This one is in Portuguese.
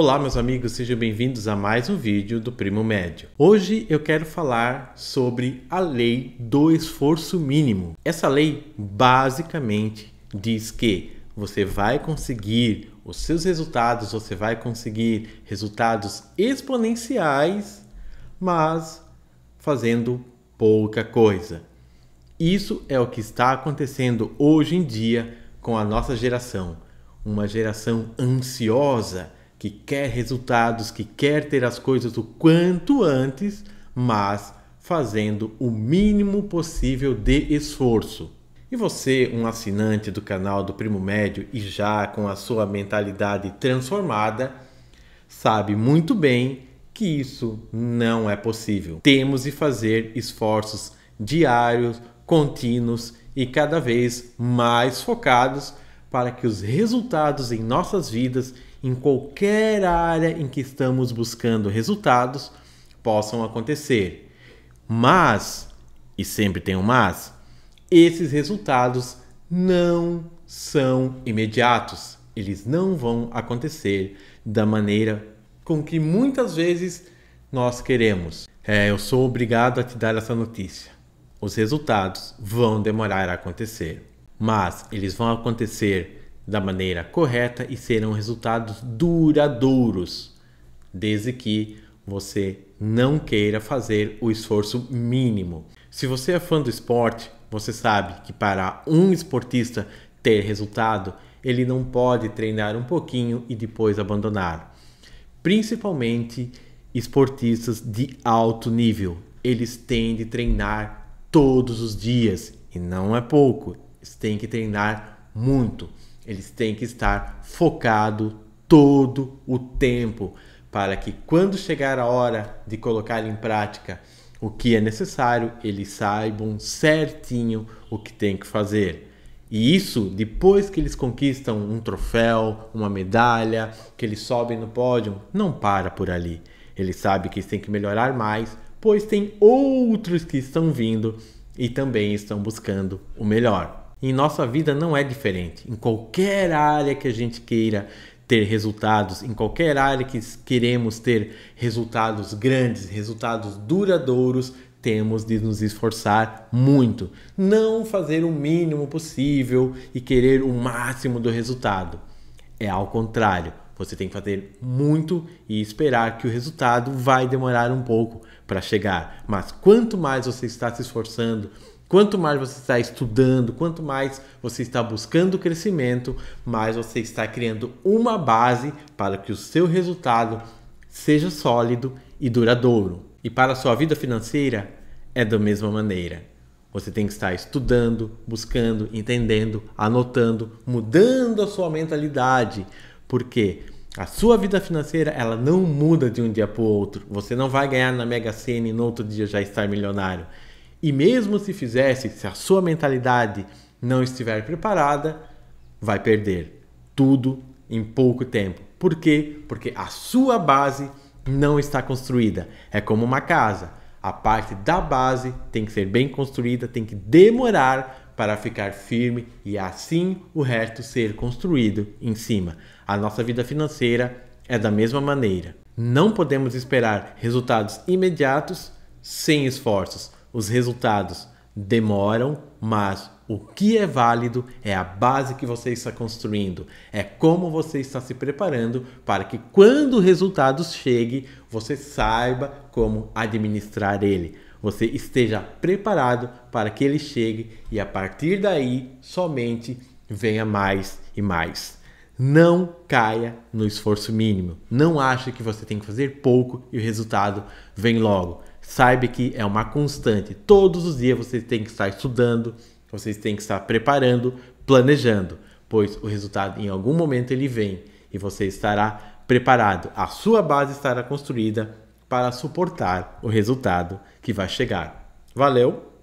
Olá, meus amigos, sejam bem-vindos a mais um vídeo do Primo Médio. Hoje eu quero falar sobre a lei do esforço mínimo. Essa lei basicamente diz que você vai conseguir os seus resultados, você vai conseguir resultados exponenciais, mas fazendo pouca coisa. Isso é o que está acontecendo hoje em dia com a nossa geração, uma geração ansiosa que quer resultados, que quer ter as coisas o quanto antes, mas fazendo o mínimo possível de esforço. E você, um assinante do canal do Primo Médio e já com a sua mentalidade transformada, sabe muito bem que isso não é possível. Temos de fazer esforços diários, contínuos e cada vez mais focados para que os resultados em nossas vidas em qualquer área em que estamos buscando resultados possam acontecer. Mas, e sempre tem um mas, esses resultados não são imediatos. Eles não vão acontecer da maneira com que muitas vezes nós queremos. É, eu sou obrigado a te dar essa notícia. Os resultados vão demorar a acontecer, mas eles vão acontecer da maneira correta e serão resultados duradouros, desde que você não queira fazer o esforço mínimo. Se você é fã do esporte, você sabe que para um esportista ter resultado, ele não pode treinar um pouquinho e depois abandonar. Principalmente esportistas de alto nível, eles têm de treinar todos os dias e não é pouco, eles têm que treinar muito. Eles têm que estar focado todo o tempo para que quando chegar a hora de colocar em prática o que é necessário, eles saibam certinho o que tem que fazer. E isso depois que eles conquistam um troféu, uma medalha, que eles sobem no pódio, não para por ali. Eles sabem que eles têm que melhorar mais, pois tem outros que estão vindo e também estão buscando o melhor. Em nossa vida não é diferente. Em qualquer área que a gente queira ter resultados, em qualquer área que queremos ter resultados grandes, resultados duradouros, temos de nos esforçar muito. Não fazer o mínimo possível e querer o máximo do resultado. É ao contrário. Você tem que fazer muito e esperar que o resultado vai demorar um pouco para chegar. Mas quanto mais você está se esforçando, Quanto mais você está estudando, quanto mais você está buscando crescimento, mais você está criando uma base para que o seu resultado seja sólido e duradouro. E para a sua vida financeira é da mesma maneira. Você tem que estar estudando, buscando, entendendo, anotando, mudando a sua mentalidade, porque a sua vida financeira ela não muda de um dia para o outro. Você não vai ganhar na Mega Sena e no outro dia já estar milionário. E mesmo se fizesse, se a sua mentalidade não estiver preparada, vai perder tudo em pouco tempo. Por quê? Porque a sua base não está construída. É como uma casa. A parte da base tem que ser bem construída, tem que demorar para ficar firme e assim o resto ser construído em cima. A nossa vida financeira é da mesma maneira. Não podemos esperar resultados imediatos sem esforços. Os resultados demoram, mas o que é válido é a base que você está construindo, é como você está se preparando para que quando o resultado chegue, você saiba como administrar ele. Você esteja preparado para que ele chegue e a partir daí somente venha mais e mais. Não caia no esforço mínimo. Não ache que você tem que fazer pouco e o resultado vem logo. Saiba que é uma constante. Todos os dias você tem que estar estudando, vocês têm que estar preparando, planejando, pois o resultado em algum momento ele vem e você estará preparado. A sua base estará construída para suportar o resultado que vai chegar. Valeu!